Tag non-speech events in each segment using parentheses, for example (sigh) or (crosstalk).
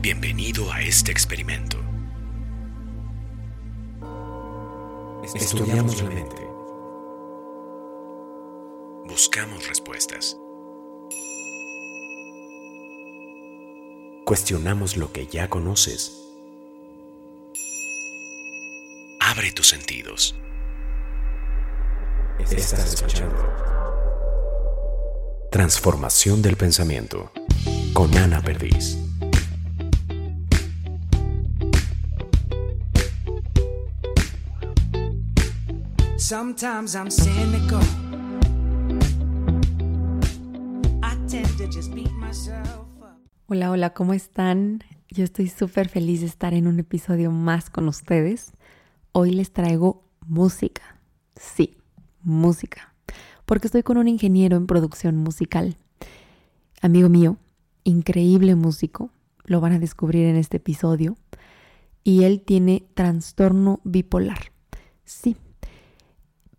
Bienvenido a este experimento. Estudiamos la mente. Buscamos respuestas. Cuestionamos lo que ya conoces. Abre tus sentidos. Estás escuchando. Transformación del pensamiento con Ana Perdiz. Sometimes I'm cynical. I tend to just beat myself up. Hola, hola, ¿cómo están? Yo estoy súper feliz de estar en un episodio más con ustedes. Hoy les traigo música. Sí, música. Porque estoy con un ingeniero en producción musical. Amigo mío, increíble músico. Lo van a descubrir en este episodio. Y él tiene trastorno bipolar. Sí,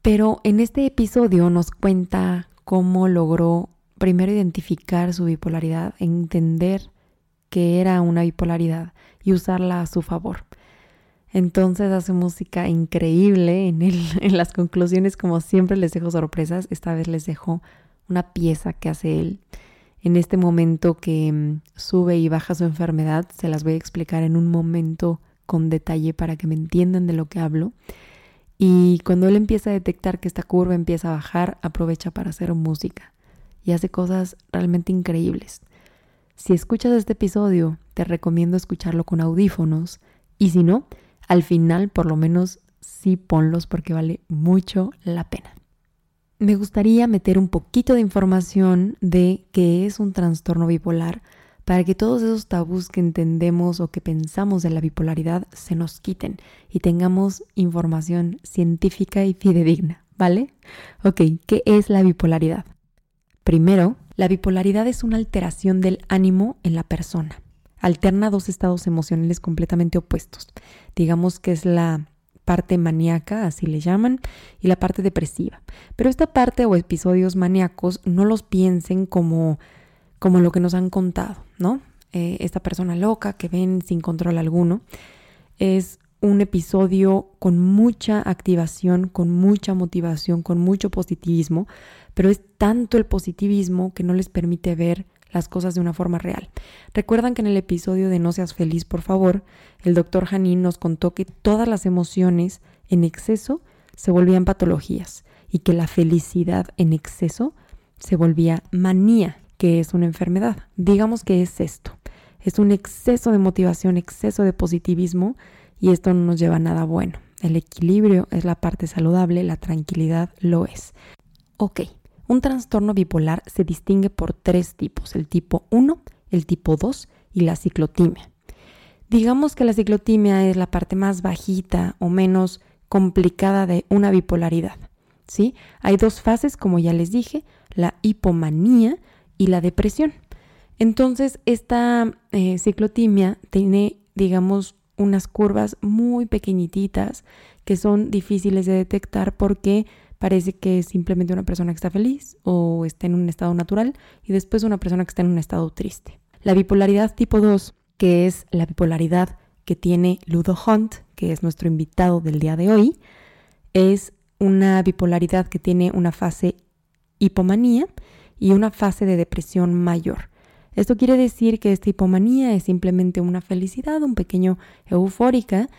pero en este episodio nos cuenta cómo logró primero identificar su bipolaridad, entender que era una bipolaridad y usarla a su favor. Entonces hace música increíble. En, (laughs) en las conclusiones, como siempre, les dejo sorpresas. Esta vez les dejo una pieza que hace él. En este momento que mm, sube y baja su enfermedad, se las voy a explicar en un momento con detalle para que me entiendan de lo que hablo. Y cuando él empieza a detectar que esta curva empieza a bajar, aprovecha para hacer música y hace cosas realmente increíbles. Si escuchas este episodio, te recomiendo escucharlo con audífonos y si no, al final por lo menos sí ponlos porque vale mucho la pena. Me gustaría meter un poquito de información de qué es un trastorno bipolar para que todos esos tabús que entendemos o que pensamos de la bipolaridad se nos quiten y tengamos información científica y fidedigna, ¿vale? Ok, ¿qué es la bipolaridad? Primero, la bipolaridad es una alteración del ánimo en la persona. Alterna dos estados emocionales completamente opuestos. Digamos que es la parte maníaca, así le llaman, y la parte depresiva. Pero esta parte o episodios maníacos no los piensen como como lo que nos han contado, ¿no? Eh, esta persona loca que ven sin control alguno. Es un episodio con mucha activación, con mucha motivación, con mucho positivismo, pero es tanto el positivismo que no les permite ver las cosas de una forma real. Recuerdan que en el episodio de No seas feliz, por favor, el doctor Janín nos contó que todas las emociones en exceso se volvían patologías y que la felicidad en exceso se volvía manía que es una enfermedad. Digamos que es esto. Es un exceso de motivación, exceso de positivismo y esto no nos lleva a nada bueno. El equilibrio es la parte saludable, la tranquilidad lo es. Ok, un trastorno bipolar se distingue por tres tipos, el tipo 1, el tipo 2 y la ciclotimia. Digamos que la ciclotimia es la parte más bajita o menos complicada de una bipolaridad. ¿sí? Hay dos fases, como ya les dije, la hipomanía y la depresión. Entonces, esta eh, ciclotimia tiene, digamos, unas curvas muy pequeñititas que son difíciles de detectar porque parece que es simplemente una persona que está feliz o está en un estado natural y después una persona que está en un estado triste. La bipolaridad tipo 2, que es la bipolaridad que tiene Ludo Hunt, que es nuestro invitado del día de hoy, es una bipolaridad que tiene una fase hipomanía y una fase de depresión mayor. Esto quiere decir que esta hipomanía es simplemente una felicidad, un pequeño eufórica,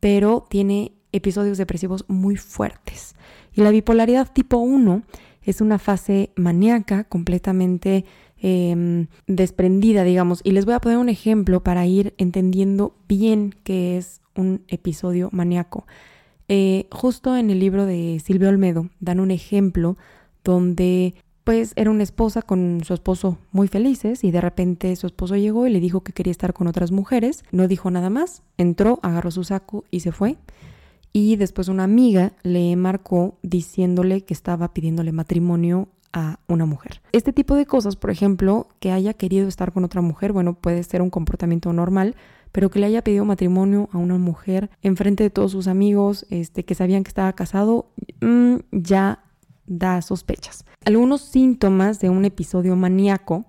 pero tiene episodios depresivos muy fuertes. Y la bipolaridad tipo 1 es una fase maníaca completamente em, desprendida, digamos. Y les voy a poner un ejemplo para ir entendiendo bien qué es un episodio maníaco. Eh, justo en el libro de Silvio Olmedo dan un ejemplo donde pues era una esposa con su esposo muy felices y de repente su esposo llegó y le dijo que quería estar con otras mujeres, no dijo nada más, entró, agarró su saco y se fue. Y después una amiga le marcó diciéndole que estaba pidiéndole matrimonio a una mujer. Este tipo de cosas, por ejemplo, que haya querido estar con otra mujer, bueno, puede ser un comportamiento normal, pero que le haya pedido matrimonio a una mujer en frente de todos sus amigos, este, que sabían que estaba casado, mm, ya da sospechas. Algunos síntomas de un episodio maníaco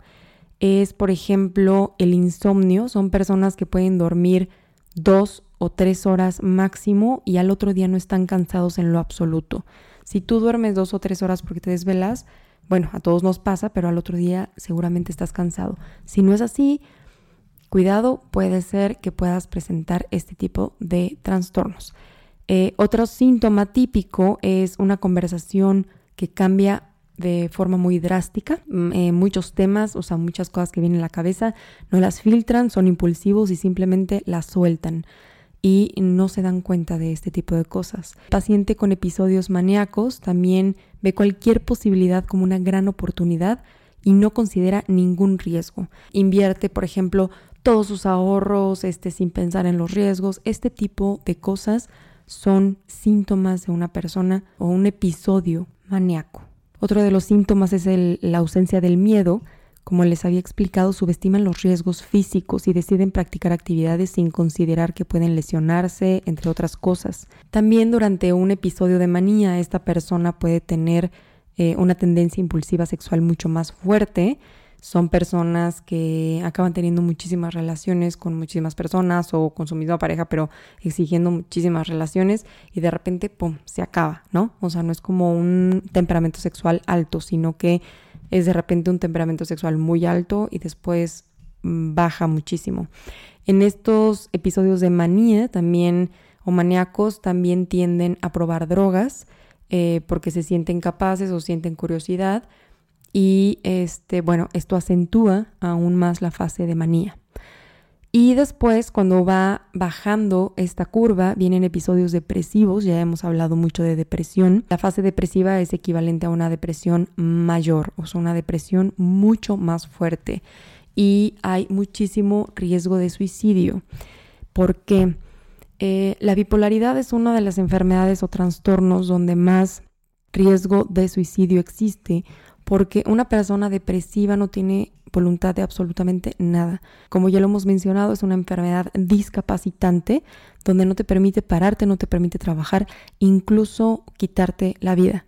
es, por ejemplo, el insomnio. Son personas que pueden dormir dos o tres horas máximo y al otro día no están cansados en lo absoluto. Si tú duermes dos o tres horas porque te desvelas, bueno, a todos nos pasa, pero al otro día seguramente estás cansado. Si no es así, cuidado, puede ser que puedas presentar este tipo de trastornos. Eh, otro síntoma típico es una conversación que cambia de forma muy drástica. Mm, eh, muchos temas, o sea, muchas cosas que vienen a la cabeza, no las filtran, son impulsivos y simplemente las sueltan y no se dan cuenta de este tipo de cosas. El paciente con episodios maníacos también ve cualquier posibilidad como una gran oportunidad y no considera ningún riesgo. Invierte, por ejemplo, todos sus ahorros este, sin pensar en los riesgos. Este tipo de cosas son síntomas de una persona o un episodio maníaco. Otro de los síntomas es la ausencia del miedo. Como les había explicado, subestiman los riesgos físicos y deciden practicar actividades sin considerar que pueden lesionarse, entre otras cosas. También durante un episodio de manía, esta persona puede tener eh, una tendencia impulsiva sexual mucho más fuerte, son personas que acaban teniendo muchísimas relaciones con muchísimas personas o con su misma pareja, pero exigiendo muchísimas relaciones y de repente, ¡pum!, se acaba, ¿no? O sea, no es como un temperamento sexual alto, sino que es de repente un temperamento sexual muy alto y después mm, baja muchísimo. En estos episodios de manía también, o maníacos, también tienden a probar drogas eh, porque se sienten capaces o sienten curiosidad y este, bueno, esto acentúa aún más la fase de manía. Y después, cuando va bajando esta curva, vienen episodios depresivos, ya hemos hablado mucho de depresión. La fase depresiva es equivalente a una depresión mayor, o sea, una depresión mucho más fuerte. Y hay muchísimo riesgo de suicidio, porque eh, la bipolaridad es una de las enfermedades o trastornos donde más riesgo de suicidio existe porque una persona depresiva no tiene voluntad de absolutamente nada. Como ya lo hemos mencionado, es una enfermedad discapacitante donde no te permite pararte, no te permite trabajar, incluso quitarte la vida.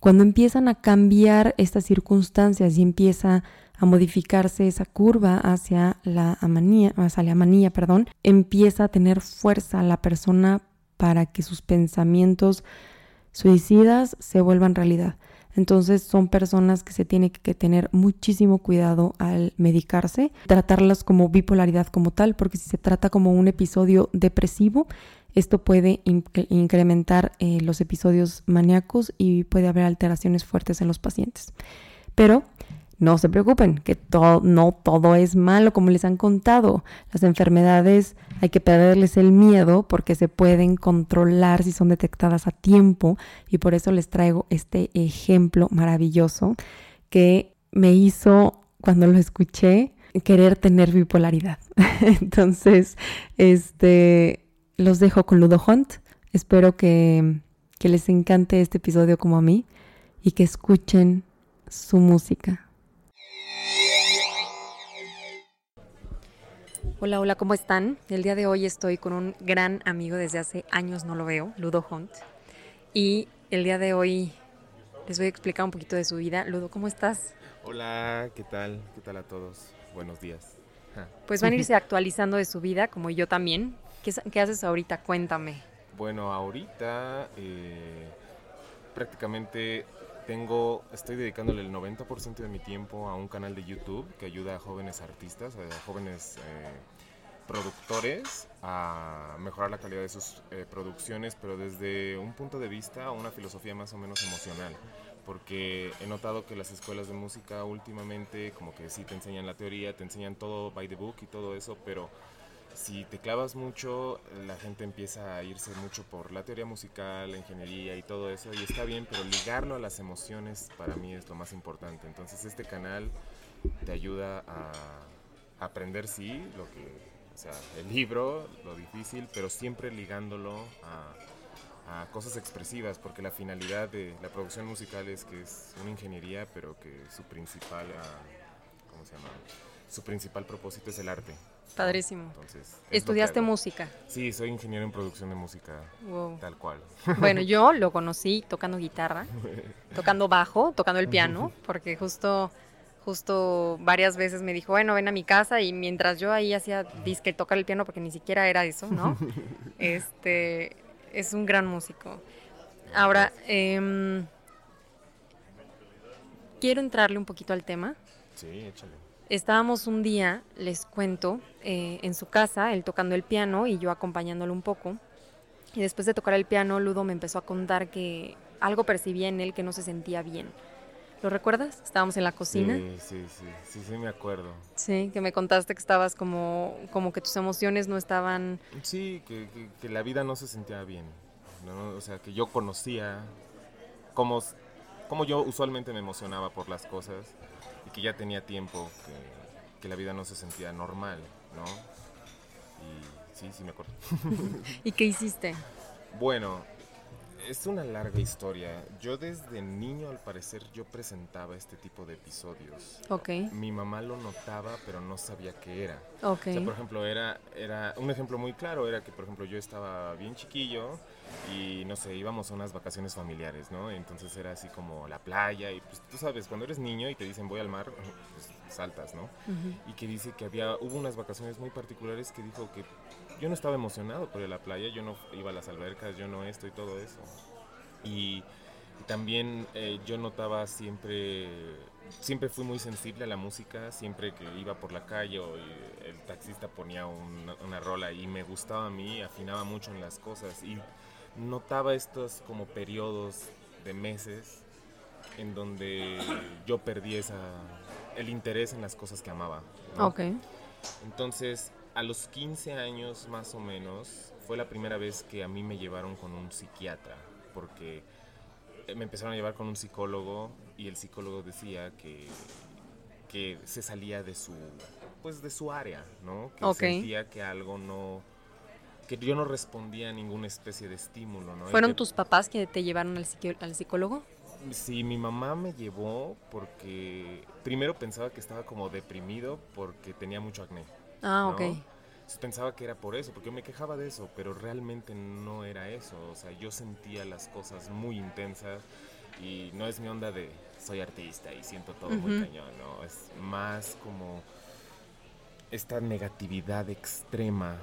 Cuando empiezan a cambiar estas circunstancias y empieza a modificarse esa curva hacia la manía, hacia la manía, perdón, empieza a tener fuerza la persona para que sus pensamientos suicidas se vuelvan realidad. Entonces son personas que se tiene que tener muchísimo cuidado al medicarse, tratarlas como bipolaridad como tal, porque si se trata como un episodio depresivo, esto puede incrementar eh, los episodios maníacos y puede haber alteraciones fuertes en los pacientes. Pero no se preocupen, que todo, no todo es malo como les han contado. Las enfermedades hay que perderles el miedo porque se pueden controlar si son detectadas a tiempo y por eso les traigo este ejemplo maravilloso que me hizo cuando lo escuché querer tener bipolaridad. (laughs) Entonces, este los dejo con Ludo Hunt. Espero que, que les encante este episodio como a mí y que escuchen su música. Hola, hola, ¿cómo están? El día de hoy estoy con un gran amigo, desde hace años no lo veo, Ludo Hunt. Y el día de hoy les voy a explicar un poquito de su vida. Ludo, ¿cómo estás? Hola, ¿qué tal? ¿Qué tal a todos? Buenos días. Pues van a irse actualizando de su vida, como yo también. ¿Qué, haces ahorita? Cuéntame. Bueno, ahorita eh, prácticamente tengo, estoy dedicándole el 90% de mi tiempo a un canal de YouTube que ayuda a jóvenes artistas, a jóvenes eh, productores a mejorar la calidad de sus eh, producciones, pero desde un punto de vista una filosofía más o menos emocional. Porque he notado que las escuelas de música últimamente como que sí te enseñan la teoría, te enseñan todo by the book y todo eso, pero si te clavas mucho, la gente empieza a irse mucho por la teoría musical, la ingeniería y todo eso, y está bien, pero ligarlo a las emociones para mí es lo más importante. Entonces este canal te ayuda a aprender, sí, lo que, o sea, el libro, lo difícil, pero siempre ligándolo a, cosas expresivas, porque la finalidad de la producción musical es que es una ingeniería, pero que su principal, ah, ¿cómo se llama? Su principal propósito es el arte. Padrísimo. Entonces, ¿Estudiaste música? Sí, soy ingeniero en producción de música, tal cual. Bueno, (laughs) yo lo conocí tocando guitarra, tocando bajo, tocando el piano, porque justo, justo varias veces me dijo, bueno, ven a mi casa y mientras yo ahí hacía disque tocar el piano, porque ni siquiera era eso, ¿no? (laughs) este, es un gran músico. Ahora, em, quiero entrarle un poquito al tema. Sí, échale. Estábamos un día, les cuento, eh, en su casa, él tocando el piano y yo acompañándolo un poco. Y después de tocar el piano, Ludo me empezó a contar que algo percibía en él que no se sentía bien. ¿Lo recuerdas? Estábamos en la cocina. Sí, sí, sí, sí, sí, me acuerdo. Sí, que me contaste que estabas como, como que tus emociones no estaban... Sí, que, que- que la vida no se sentía bien, ¿no? O sea, que yo conocía cómo, cómo yo usualmente me emocionaba por las cosas que ya tenía tiempo que, que la vida no se sentía normal, ¿no? Y sí, sí me acuerdo. (laughs) ¿Y qué hiciste? Bueno, es una larga historia. Yo desde niño, al parecer, yo presentaba este tipo de episodios. Ok, Mi mamá lo notaba, pero no sabía qué era. ok. O sea, por ejemplo, era, era un ejemplo muy claro era que, por ejemplo, yo estaba bien chiquillo y, no sé, íbamos a unas vacaciones familiares, ¿no? Entonces era así como la playa y, pues, tú sabes, cuando eres niño y te dicen voy al mar, pues saltas, ¿no? Y que dice que había, hubo unas vacaciones muy particulares que dijo que yo no estaba emocionado por la playa, yo no iba a las albercas, yo no esto y todo eso. Y, también eh, yo notaba siempre, siempre fui muy sensible a la música, siempre que iba por la calle o el taxista ponía una, una rola y me gustaba a mí, afinaba mucho en las cosas y notaba estos como periodos de meses en donde yo perdí esa, el interés en las cosas que amaba. ¿no? Ok, Entonces, a los 15 años más o menos, fue la primera vez que a mí me llevaron con un psiquiatra, porque eh, me empezaron a llevar con un psicólogo y el psicólogo decía que, que se salía de su, pues de su área, ¿no? Que sentía que algo no, que yo no respondía a ninguna especie de estímulo, ¿no? ¿fueron que- tus papás que te llevaron al, al psicólogo? Sí, mi mamá me llevó porque primero pensaba que estaba como deprimido porque tenía mucho acné. Ah, ¿no? ok. Pensaba que era por eso, porque yo me quejaba de eso, pero realmente no era eso. O sea, yo sentía las cosas muy intensas y no es mi onda de soy artista y siento todo muy cañón, ¿no? Es más como esta negatividad extrema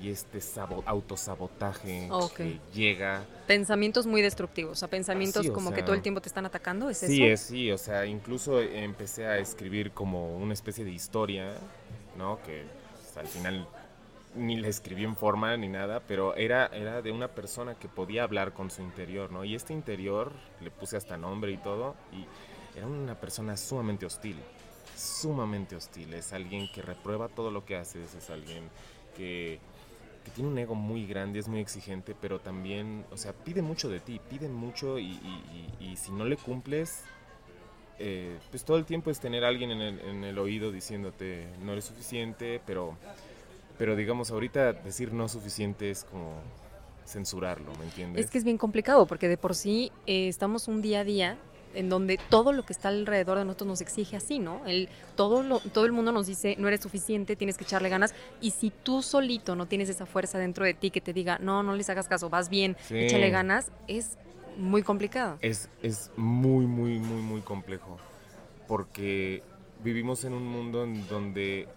y este sabo- autosabotaje que llega Pensamientos muy destructivos, o sea, pensamientos Sí, o como que sea, todo el tiempo te están atacando, ¿es Sí, eso? es, sí, o sea, incluso empecé a escribir como una especie de historia, ¿no? Que pues, al final ni la escribí en forma ni nada, pero era, era de una persona que podía hablar con su interior, ¿no? Y este interior, le puse hasta nombre y todo, y era una persona sumamente hostil, sumamente hostil. Es alguien que reprueba todo lo que haces, es alguien que, que tiene un ego muy grande, es muy exigente, pero también, o sea, pide mucho de ti, pide mucho y, y- y- y si no le cumples, eh, pues todo el tiempo es tener alguien en el, en el oído diciéndote no eres suficiente, pero, pero digamos, ahorita decir no suficiente es como censurarlo, ¿me entiendes? Es que es bien complicado porque de por sí eh, estamos un día a día en donde todo lo que está alrededor de nosotros nos exige así, ¿no? El, todo, lo- todo el mundo nos dice, no eres suficiente, tienes que echarle ganas. Y si tú solito no tienes esa fuerza dentro de ti que te diga, no, no les hagas caso, vas bien, Sí. échale ganas, es muy complicado. Es, es muy, muy, muy, muy complejo. Porque vivimos en un mundo en donde,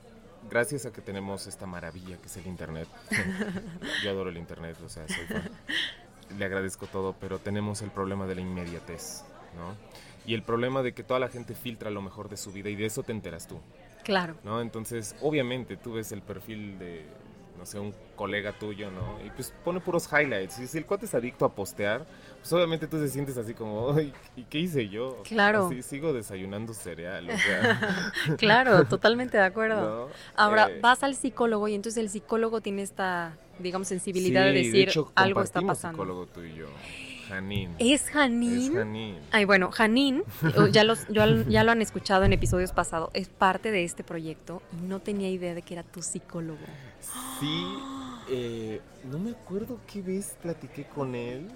gracias a que tenemos esta maravilla que es el Internet, (laughs) yo adoro el Internet, o sea, soy fan, le agradezco todo, pero tenemos el problema de la inmediatez, ¿no? Y el problema de que toda la gente filtra lo mejor de su vida y de eso te enteras tú, Claro. ¿no? Entonces, obviamente, tú ves el perfil de, no sé, un colega tuyo, ¿no? Y pues pone puros highlights. Y si el cuate es adicto a postear, pues obviamente tú te sientes así como, "Ay, ¿y qué hice yo? Claro. Así, sigo desayunando cereal, o sea, (laughs) Claro, totalmente de acuerdo. (laughs) ¿no? Ahora, Eh, vas al psicólogo y entonces el psicólogo tiene esta, digamos, sensibilidad de decir hecho, algo está pasando. psicólogo tú y yo. Janín. ¿Es Janine? Es Janín. Ay, bueno, Janine, ya, los, ya, ya lo han escuchado en episodios pasados, es parte de este proyecto y no tenía idea de que era tu psicólogo. Sí, eh, no me acuerdo qué vez platiqué con él.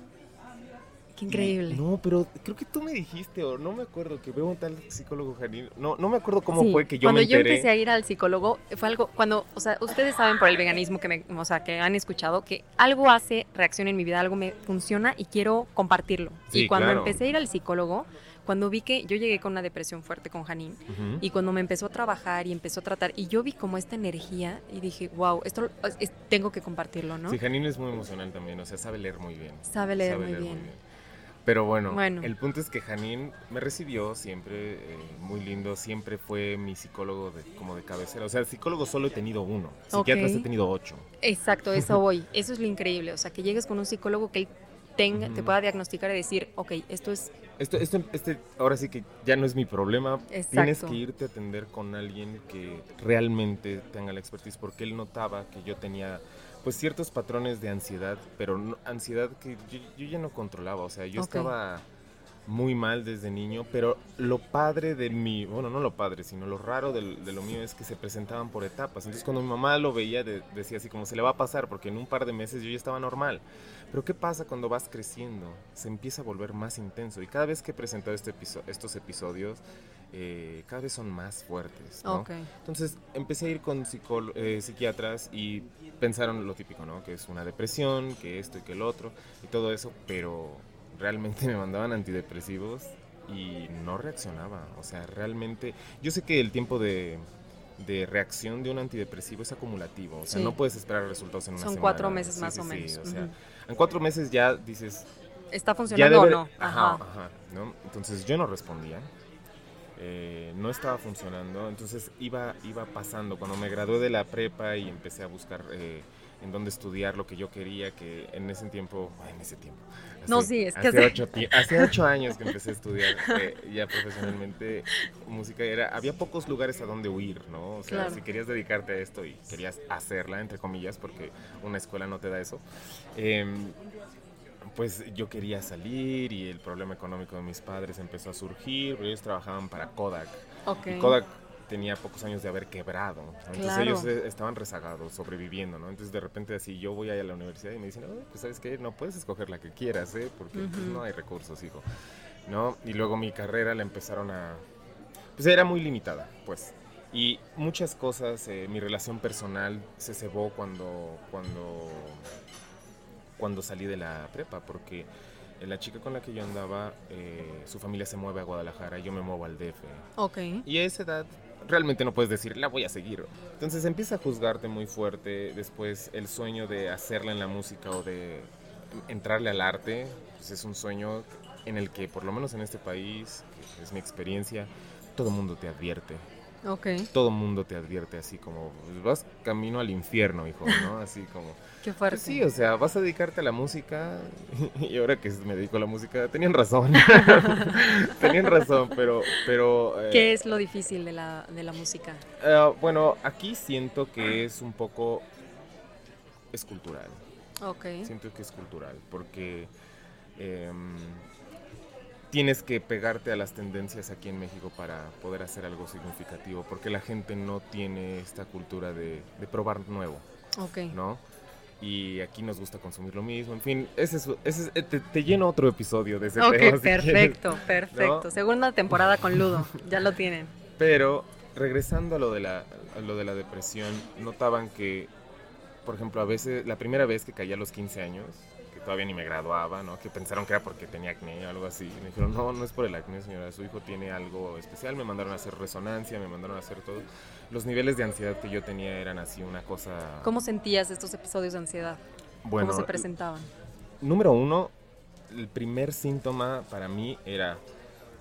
Qué increíble. Y- no, pero creo que tú me dijiste, o no me acuerdo, que veo un tal psicólogo Janín. No, no me acuerdo cómo Sí, fue que yo cuando me enteré. yo empecé a ir al psicólogo, fue algo, cuando, o sea, ustedes saben por el veganismo que me, o sea, que han escuchado, que algo hace reacción en mi vida, algo me funciona y quiero compartirlo. Sí, y cuando claro. empecé a ir al psicólogo, Cuando vi que yo llegué con una depresión fuerte con Janine y cuando me empezó a trabajar y empezó a tratar y yo vi como esta energía y dije, wow, esto es- tengo que compartirlo, ¿no? Sí, Janine es muy emocional también, o sea, sabe leer muy bien. Sabe leer muy bien. Pero bueno, Bueno. el punto es que Janine me recibió siempre eh, muy lindo, siempre fue mi psicólogo de, como de cabecera. O sea, psicólogo solo he tenido uno, psiquiatras Ok. he tenido ocho. Exacto, eso voy. Eso es lo increíble. O sea, que llegues con un psicólogo que tenga, te pueda diagnosticar y decir, ok, esto es Esto, esto, este, ahora sí que ya no es mi problema. Tienes que irte a atender con alguien que realmente tenga la expertise, porque él notaba que yo tenía pues ciertos patrones de ansiedad, pero no- ansiedad que yo, yo ya no controlaba, o sea, yo estaba muy mal desde niño, pero lo padre de mi, bueno, no lo padre, sino lo raro del- de, lo mío es que se presentaban por etapas. Entonces cuando mi mamá lo veía, de- decía así como se le va a pasar, porque en un par de meses yo ya estaba normal. Pero ¿qué pasa cuando vas creciendo? Se empieza a volver más intenso y cada vez que he presentado este episo- estos episodios, eh, cada vez son más fuertes. ¿no? Ok. Entonces empecé a ir con eh, psiquiatras y pensaron lo típico, ¿no? Que es una depresión, que esto y que el otro y todo eso, pero realmente (laughs) me mandaban antidepresivos y no reaccionaba. O sea, realmente, yo sé que el tiempo de, de reacción de un antidepresivo es acumulativo, o sea, Sí. no puedes esperar resultados en una Son semana. cuatro meses Sí, más sí, o menos. o sea, Ujú. en cuatro meses ya dices, ¿Está funcionando debe- o no? Ajá, ajá, ¿no? Entonces yo no respondía. Eh, no estaba funcionando, entonces iba, iba pasando. Cuando me gradué de la prepa y empecé a buscar eh, en dónde estudiar lo que yo quería, que en ese tiempo, ay, en ese tiempo. No, sí, es que hace hace- ocho, hace años que empecé a estudiar eh, ya profesionalmente música. Era, había pocos lugares a donde huir, ¿no? O sea, Claro. si querías dedicarte a esto y querías hacerla, entre comillas, porque una escuela no te da eso. Pues yo quería salir y el problema económico de mis padres empezó a surgir, pero ellos trabajaban para Kodak. Ok. Y Kodak tenía pocos años de haber quebrado. ¿no? Entonces Claro. ellos eh, estaban rezagados, sobreviviendo, ¿no? Entonces de repente así yo voy ahí a la universidad y me dicen, "Ay, pues sabes qué, no puedes escoger la que quieras, ¿eh? Porque pues, no hay recursos, hijo. ¿No? Y luego mi carrera la empezaron a... Pues era muy limitada, pues. Y muchas cosas, eh, mi relación personal se cebó cuando, cuando, cuando salí de la prepa, porque eh, la chica con la que yo andaba, eh, su familia se mueve a Guadalajara y yo me muevo al DF. Ok. Y a esa edad realmente no puedes decir, la voy a seguir. Entonces empieza a juzgarte muy fuerte. Después el sueño de hacerla en la música o de entrarle al arte, pues es un sueño en el que, por lo menos en este país, que es mi experiencia, todo el mundo te advierte. Ok. Todo el mundo te advierte así como, pues, vas camino al infierno, hijo, ¿no? Así como... (laughs) Qué fuerte. Pues sí, o sea, vas a dedicarte a la música (laughs) y ahora que me dedico a la música, tenían razón. (laughs) tenían razón, pero... pero eh, ¿Qué es lo difícil de la, de la música? eh, bueno, aquí siento que es un poco escultural. Ok. Siento que es cultural, porque em, tienes que pegarte a las tendencias aquí en México para poder hacer algo significativo, porque la gente no tiene esta cultura de, de probar nuevo. Ok. ¿no? Y aquí nos gusta consumir lo mismo, en fin, ese es, ese es- eh, te, te lleno otro episodio de ese Ok, tema. (laughs) si quieres. perfecto, perfecto. ¿No? Segunda temporada con Ludo, ya lo tienen. Pero regresando a lo de la, a lo de la depresión, notaban que, por ejemplo, a veces, la primera vez que caí a los 15 años, que todavía ni me graduaba, ¿no? Que pensaron que era porque tenía acné o algo así. Y me dijeron, no, no es por el acné, señora, su hijo tiene algo especial. Me mandaron a hacer resonancia, me mandaron a hacer todo. Los niveles de ansiedad que yo tenía eran así, una cosa... ¿Cómo sentías estos episodios de ansiedad? bueno, ¿Cómo se presentaban? Número uno, el primer síntoma para mí era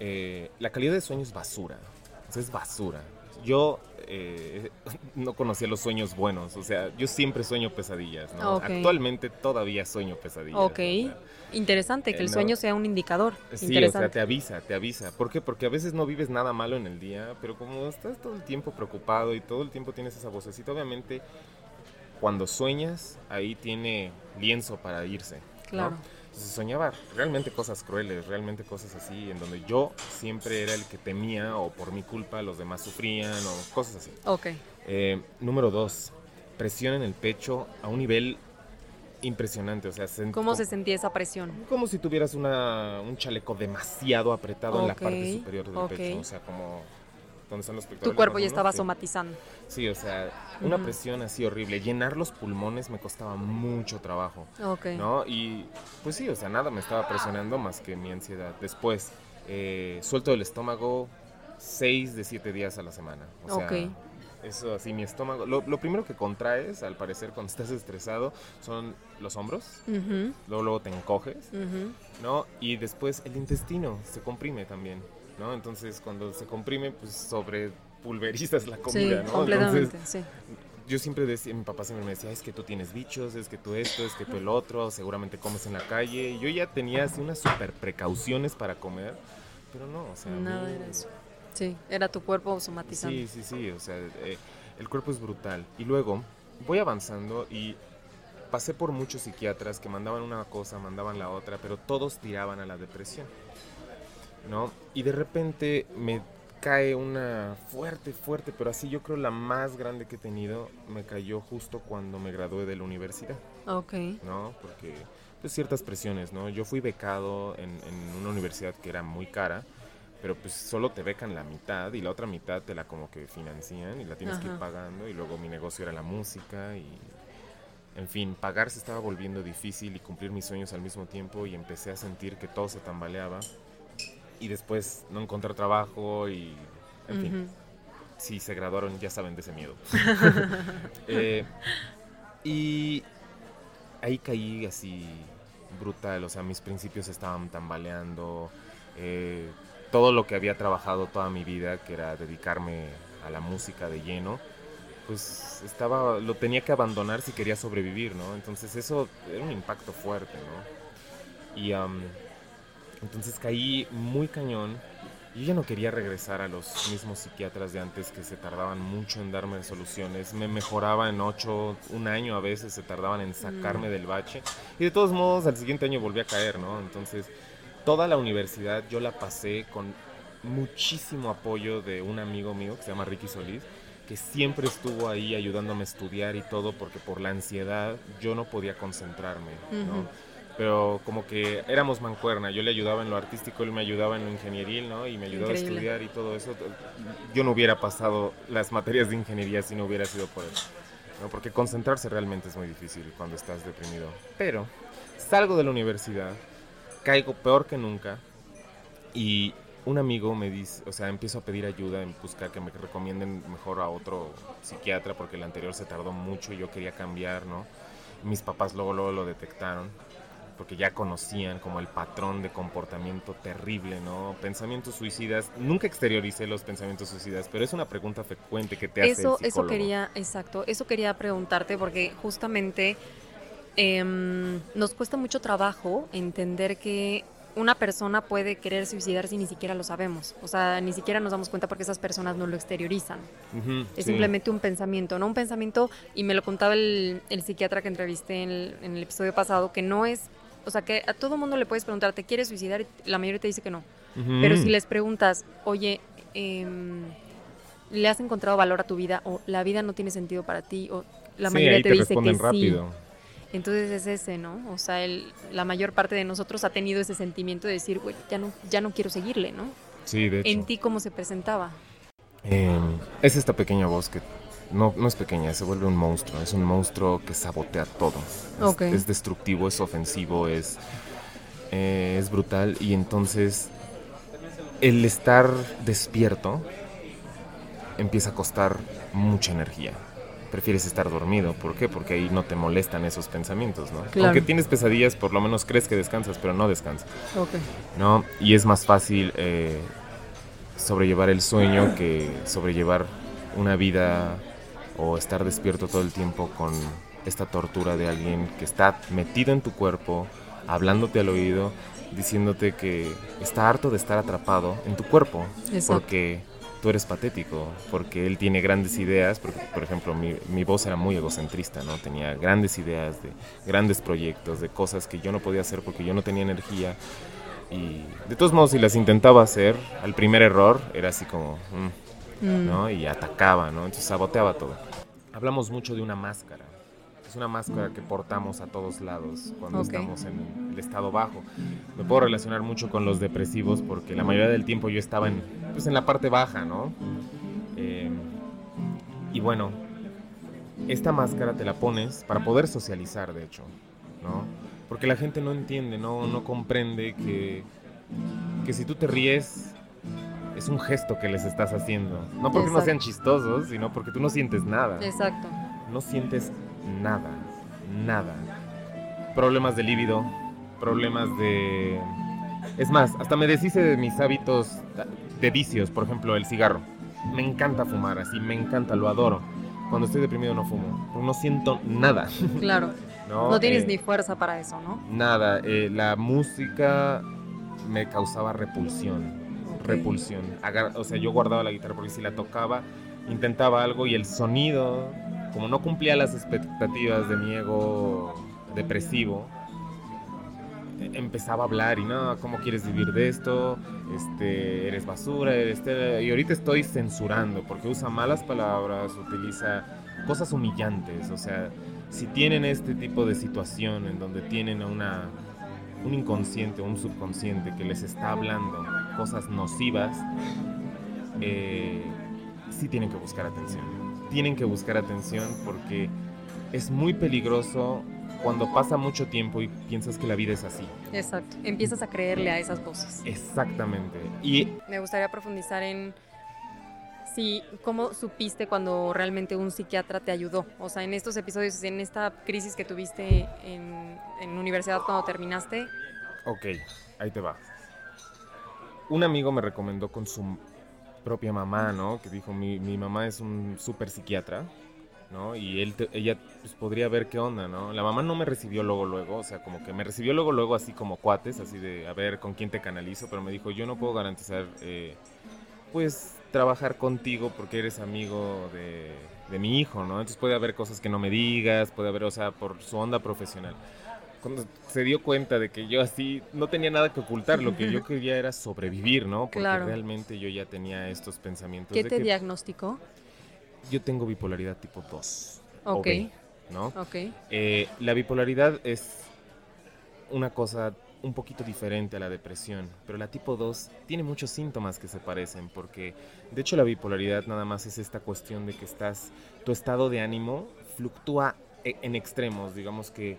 eh, la calidad de sueño es basura. O sea, es basura. Yo eh, (laughs) no conocía los sueños buenos, o sea, yo siempre sueño pesadillas, ¿no? Actualmente todavía sueño pesadillas. Ok. o sea, Interesante, que eh, el no. sueño sea un indicador. Sí, o sea, te avisa, te avisa. ¿Por qué? Porque a veces no vives nada malo en el día, pero como estás todo el tiempo preocupado y todo el tiempo tienes esa vocecita, obviamente cuando sueñas, ahí tiene lienzo para irse. ¿no? Entonces soñaba realmente cosas crueles, realmente cosas así, en donde yo siempre era el que temía o por mi culpa los demás sufrían o cosas así. Ok. Eh, número dos, presión en el pecho a un nivel impresionante. O sea, sent- ¿Cómo se sentía esa presión? como si tuvieras una, un chaleco demasiado apretado en la Ok, parte superior del ok. pecho. O sea, como donde están los. Tu cuerpo ya estaba sí. somatizando. Sí, o sea, una presión así horrible. Llenar los pulmones me costaba mucho trabajo. Ok. ¿no? Y pues sí, o sea, nada me estaba presionando más que mi ansiedad. Después, eh, suelto el estómago 6 de 7 días a la semana. O sea, Ok. eso así, mi estómago. Lo, lo primero que contraes, al parecer, cuando (laughs) estás estresado, son los hombros. Ujú, Luego, luego te encoges, ujú. ¿no? Y después el intestino se comprime también, ¿no? Entonces, cuando se comprime, pues sobre pulverizas la Sí, comida, ¿no? completamente, Entonces, sí. yo siempre decía, mi papá siempre me decía, es que tú tienes bichos, es que tú esto, es que tú el otro, seguramente comes en la calle. Y yo ya tenía así unas super precauciones para comer, pero no, o sea... Nada mí- era eso. Sí, era tu cuerpo somatizando. Sí, sí, sí, o sea, eh, el cuerpo es brutal. Y luego voy avanzando y pasé por muchos psiquiatras que mandaban una cosa, mandaban la otra, pero todos tiraban a la depresión, ¿no? Y de repente me cae una fuerte, fuerte, pero así yo creo la más grande que he tenido, me cayó justo cuando me gradué de la universidad. Ok. ¿no? Porque pues ciertas presiones, ¿no? Yo fui becado en, en una universidad que era muy cara, pero pues solo te becan la mitad y la otra mitad te la como que financian y la tienes que ir pagando y luego mi negocio era la música y en fin, pagar se estaba volviendo difícil y cumplir mis sueños al mismo tiempo y empecé a sentir que todo se tambaleaba y después no encontrar trabajo y en fin, si se graduaron ya saben de ese miedo. (laughs) Eh, y ahí caí así brutal, o sea, mis principios estaban tambaleando, eh, todo lo que había trabajado toda mi vida, que era dedicarme a la música de lleno, pues estaba, lo tenía que abandonar si quería sobrevivir, ¿no? Entonces eso era un impacto fuerte, ¿no? Y am, entonces caí muy cañón. Yo ya no quería regresar a los mismos psiquiatras de antes que se tardaban mucho en darme soluciones. Me mejoraba en ocho, un año a veces se tardaban en sacarme del bache. Y de todos modos al siguiente año volví a caer, ¿no? Entonces toda la universidad yo la pasé con muchísimo apoyo de un amigo mío que se llama Ricky Solís, que siempre estuvo ahí ayudándome a estudiar y todo porque por la ansiedad yo no podía concentrarme, ¿no? Pero como que éramos mancuerna, yo le ayudaba en lo artístico, él me ayudaba en lo ingenieril, ¿no? Y me ayudaba Increíble. a estudiar y todo eso. Yo no hubiera pasado las materias de ingeniería si no hubiera sido por él, ¿no? Porque concentrarse realmente es muy difícil cuando estás deprimido. Pero salgo de la universidad, caigo peor que nunca y un amigo me dice, o sea, empiezo a pedir ayuda en buscar que me recomienden mejor a otro psiquiatra porque el anterior se tardó mucho y yo quería cambiar, ¿no? Mis papás luego, luego lo detectaron porque ya conocían como el patrón de comportamiento terrible, ¿no? Pensamientos suicidas. Nunca exterioricé los pensamientos suicidas, pero es una pregunta frecuente que te hace Eso, el eso quería, exacto, eso quería preguntarte porque justamente em, nos cuesta mucho trabajo entender que una persona puede querer suicidarse y ni siquiera lo sabemos. O sea, ni siquiera nos damos cuenta porque esas personas no lo exteriorizan. Es sí. simplemente un pensamiento, ¿no? Un pensamiento, y me lo contaba el, el psiquiatra que entrevisté en el, en el episodio pasado, que no es, o sea, que a todo mundo le puedes preguntar, ¿te quieres suicidar? Y la mayoría te dice que no. Ujú. Pero si les preguntas, oye, em, ¿le has encontrado valor a tu vida? O la vida no tiene sentido para ti, o la Sí, mayoría ahí te, te dice que responden sí. rápido. Entonces es ese, ¿no? O sea, el- la mayor parte de nosotros ha tenido ese sentimiento de decir, güey, ya no, ya no quiero seguirle, ¿no? Sí, de hecho. En ti, ¿cómo se presentaba? Eh, es esta pequeña voz que no, no es pequeña, se vuelve un monstruo. Es un monstruo que sabotea todo. Es, destructivo, es ofensivo, es, eh, es brutal. Y entonces el estar despierto empieza a costar mucha energía. Prefieres estar dormido. ¿Por qué? Porque ahí no te molestan esos pensamientos, ¿no? Claro. Aunque tienes pesadillas, por lo menos crees que descansas, pero no descansas. Ok. ¿no? Y es más fácil eh, sobrellevar el sueño que sobrellevar una vida o estar despierto todo el tiempo con esta tortura de alguien que está metido en tu cuerpo, hablándote al oído, diciéndote que está harto de estar atrapado en tu cuerpo, Exacto. porque tú eres patético, porque él tiene grandes ideas, porque por ejemplo mi, mi voz era muy egocentrista, ¿no? Tenía grandes ideas de grandes proyectos, de cosas que yo no podía hacer porque yo no tenía energía. Y de todos modos, si las intentaba hacer, al primer error era así como, mm, Mm. ¿no? Y atacaba, ¿no? Entonces saboteaba todo. Hablamos mucho de una máscara. Es una máscara que portamos a todos lados cuando estamos en el estado bajo. Me puedo relacionar mucho con los depresivos porque la mayoría del tiempo yo estaba en, pues, en la parte baja, ¿no? Eh, y bueno, esta máscara te la pones para poder socializar, de hecho, ¿no? Porque la gente no entiende, no, no comprende que, porque si tú te ríes, es un gesto que les estás haciendo. No porque no sean chistosos, sino porque tú no sientes nada. Exacto. No sientes nada, nada. Problemas de líbido, problemas de... Es más, hasta me deshice de mis hábitos de vicios, por ejemplo, el cigarro. Me encanta fumar, así, me encanta, lo adoro. Cuando estoy deprimido no fumo, no siento nada. (laughs) Claro. (laughs) No, No tienes Eh, ni fuerza para eso, ¿no? Nada, eh, la música me causaba repulsión. Repulsión. Agar- o sea, yo guardaba la guitarra porque si la tocaba, intentaba algo y el sonido, como no cumplía las expectativas de mi ego depresivo, eh, empezaba a hablar y no, ¿cómo quieres vivir de esto? Este, eres basura, eres... te-". Y ahorita estoy censurando porque usa malas palabras, utiliza cosas humillantes, o sea, si tienen este tipo de situación en donde tienen a una, un inconsciente un subconsciente que les está hablando cosas nocivas, eh, sí tienen que buscar atención. Tienen que buscar atención porque es muy peligroso cuando pasa mucho tiempo y piensas que la vida es así. Exacto. Empiezas a creerle a esas voces. Exactamente. Y Me gustaría profundizar en si cómo supiste cuando realmente un psiquiatra te ayudó. O sea, en estos episodios, en esta crisis que tuviste en, en universidad cuando terminaste. Ok, ahí te va. Un amigo me recomendó con su propia mamá, ¿no? Que dijo, mi, mi mamá es un súper psiquiatra, ¿no? Y él te- ella pues, podría ver qué onda, ¿no? La mamá no me recibió luego, luego, o sea, como que me recibió luego, luego así como cuates, así de, a ver, ¿con quién te canalizo? Pero me dijo, yo no puedo garantizar, eh, pues, trabajar contigo porque eres amigo de, de mi hijo, ¿no? Entonces puede haber cosas que no me digas, puede haber, o sea, por su onda profesional cuando se dio cuenta de que yo así no tenía nada que ocultar, lo que yo (laughs) quería era sobrevivir, ¿no? Porque Claro. realmente yo ya tenía estos pensamientos ¿Qué de te que diagnosticó? yo tengo bipolaridad tipo 2, o Ok, B, ¿no? ok. Eh, la bipolaridad es una cosa un poquito diferente a la depresión, pero la tipo 2 tiene muchos síntomas que se parecen, porque de hecho la bipolaridad nada más es esta cuestión de que estás, tu estado de ánimo fluctúa e- en extremos, digamos que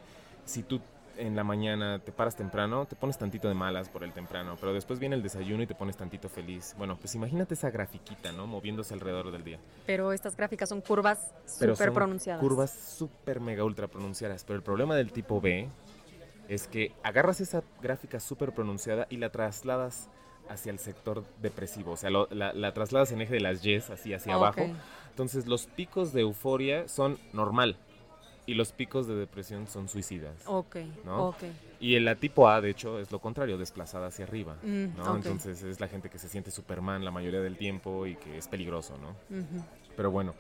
si tú en la mañana te paras temprano, te pones tantito de malas por el temprano, pero después viene el desayuno y te pones tantito feliz. Bueno, pues imagínate esa grafiquita, ¿no? Moviéndose alrededor del día. Pero estas gráficas son curvas súper pronunciadas. Curvas súper mega ultra pronunciadas. Pero el problema del tipo B es que agarras esa gráfica súper pronunciada y la trasladas hacia el sector depresivo. O sea, lo- la, la trasladas en eje de las Ys, así hacia Ok. abajo. Entonces los picos de euforia son normal y los picos de depresión son suicidas. Ok, ¿no? ok. Y en la tipo A, de hecho, es lo contrario, desplazada hacia arriba. Mm, ¿no? Entonces es la gente que se siente Superman la mayoría del tiempo y que es peligroso, ¿no? Pero bueno,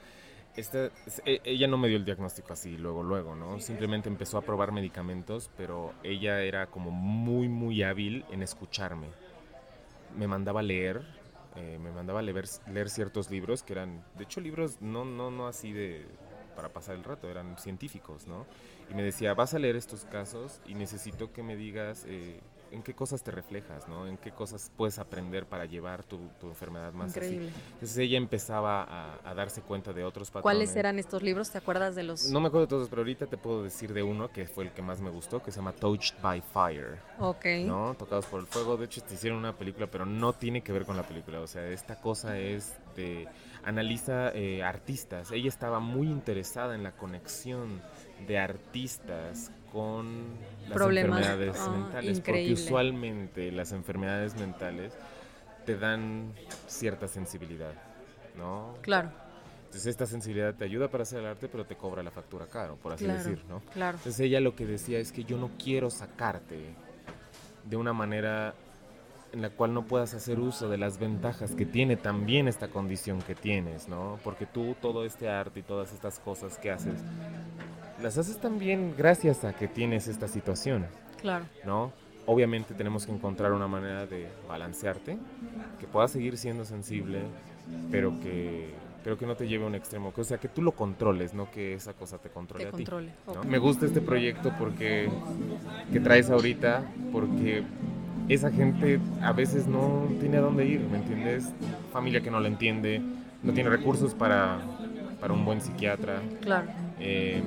esta, es- e- ella no me dio el diagnóstico así luego, luego, ¿no? Simplemente empezó a probar medicamentos, pero ella era como muy, muy hábil en escucharme. Me mandaba a leer, eh, me mandaba a leer, leer ciertos libros que eran, de hecho, libros no, no, no así de para pasar el rato, eran científicos, ¿no? Y me decía, vas a leer estos casos y necesito que me digas eh, en qué cosas te reflejas, ¿no? En qué cosas puedes aprender para llevar tu, tu enfermedad más así. Increíble. Entonces ella empezaba a, a darse cuenta de otros patrones. ¿Cuáles eran estos libros? ¿Te acuerdas de los...? No me acuerdo de todos, pero ahorita te puedo decir de uno que fue el que más me gustó, que se llama Touched by Fire, Ok. ¿no? Tocados por el fuego. De hecho, te hicieron una película, pero no tiene que ver con la película. O sea, esta cosa es de... Analiza eh, artistas. Ella estaba muy interesada en la conexión de artistas con las Problemas. enfermedades Ah, mentales. increíble. Porque usualmente las enfermedades mentales te dan cierta sensibilidad, ¿no? Claro, Entonces esta sensibilidad te ayuda para hacer el arte, pero te cobra la factura caro, por así claro, decir, ¿no? claro. Entonces ella lo que decía es que yo no quiero sacarte de una manera en la cual no puedas hacer uso de las ventajas que tiene también esta condición que tienes, ¿no? Porque tú todo este arte y todas estas cosas que haces, las haces también gracias a que tienes esta situación, Claro, ¿no? Obviamente tenemos que encontrar una manera de balancearte, que puedas seguir siendo sensible, pero que, pero que no te lleve a un extremo, que, o sea, que tú lo controles, no que esa cosa te controle te a ti. controle. ¿no? Me gusta este proyecto porque que traes ahorita, porque esa gente a veces no tiene a dónde ir, ¿me entiendes? Familia que no la entiende, no tiene recursos para, para un buen psiquiatra. Claro, eh,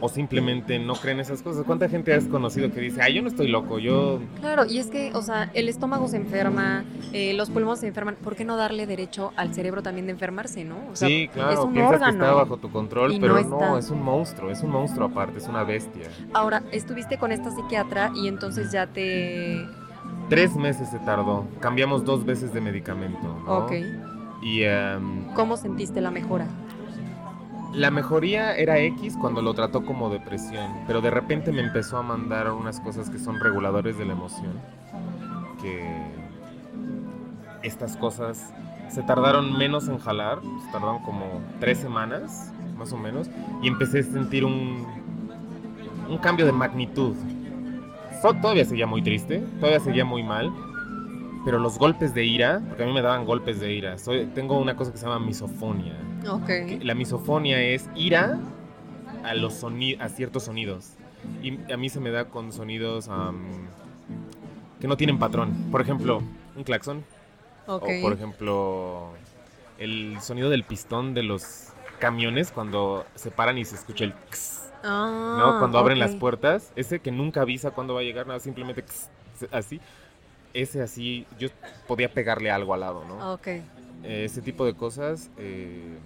o simplemente no creen esas cosas. ¿Cuánta gente has conocido que dice, ay, yo no estoy loco, yo... Claro, y es que, o sea, el estómago se enferma, eh, los pulmones se enferman, ¿por qué no darle derecho al cerebro también de enfermarse, no? O sea, sí, es claro, un piensas órgano. que está bajo tu control, pero no es un monstruo, es un monstruo aparte, es una bestia. Ahora, estuviste con esta psiquiatra y entonces ya te... Tres meses se tardó, cambiamos dos veces de medicamento, ¿no? Ok. Y em, ¿Cómo sentiste la mejora? La mejoría era X cuando lo trató como depresión, pero de repente me empezó a mandar unas cosas que son reguladores de la emoción, que estas cosas se tardaron menos en jalar, se tardaron como tres semanas, más o menos, y empecé a sentir un, un cambio de magnitud. So- todavía seguía muy triste, todavía seguía muy mal, pero los golpes de ira, porque a mí me daban golpes de ira, soy, tengo una cosa que se llama misofonia. Ok. que La misofonia es ira a, los a ciertos sonidos. Y a mí se me da con sonidos que no tienen patrón. Por ejemplo, un claxon. O por ejemplo, el sonido del pistón de los camiones cuando se paran y se escucha el ks, Ah, ¿no? Cuando abren las puertas. Ese que nunca avisa cuándo va a llegar, nada, simplemente ks, así. Ese así, yo podía pegarle algo al lado, ¿no? Ok. Eh, ese tipo de cosas eh,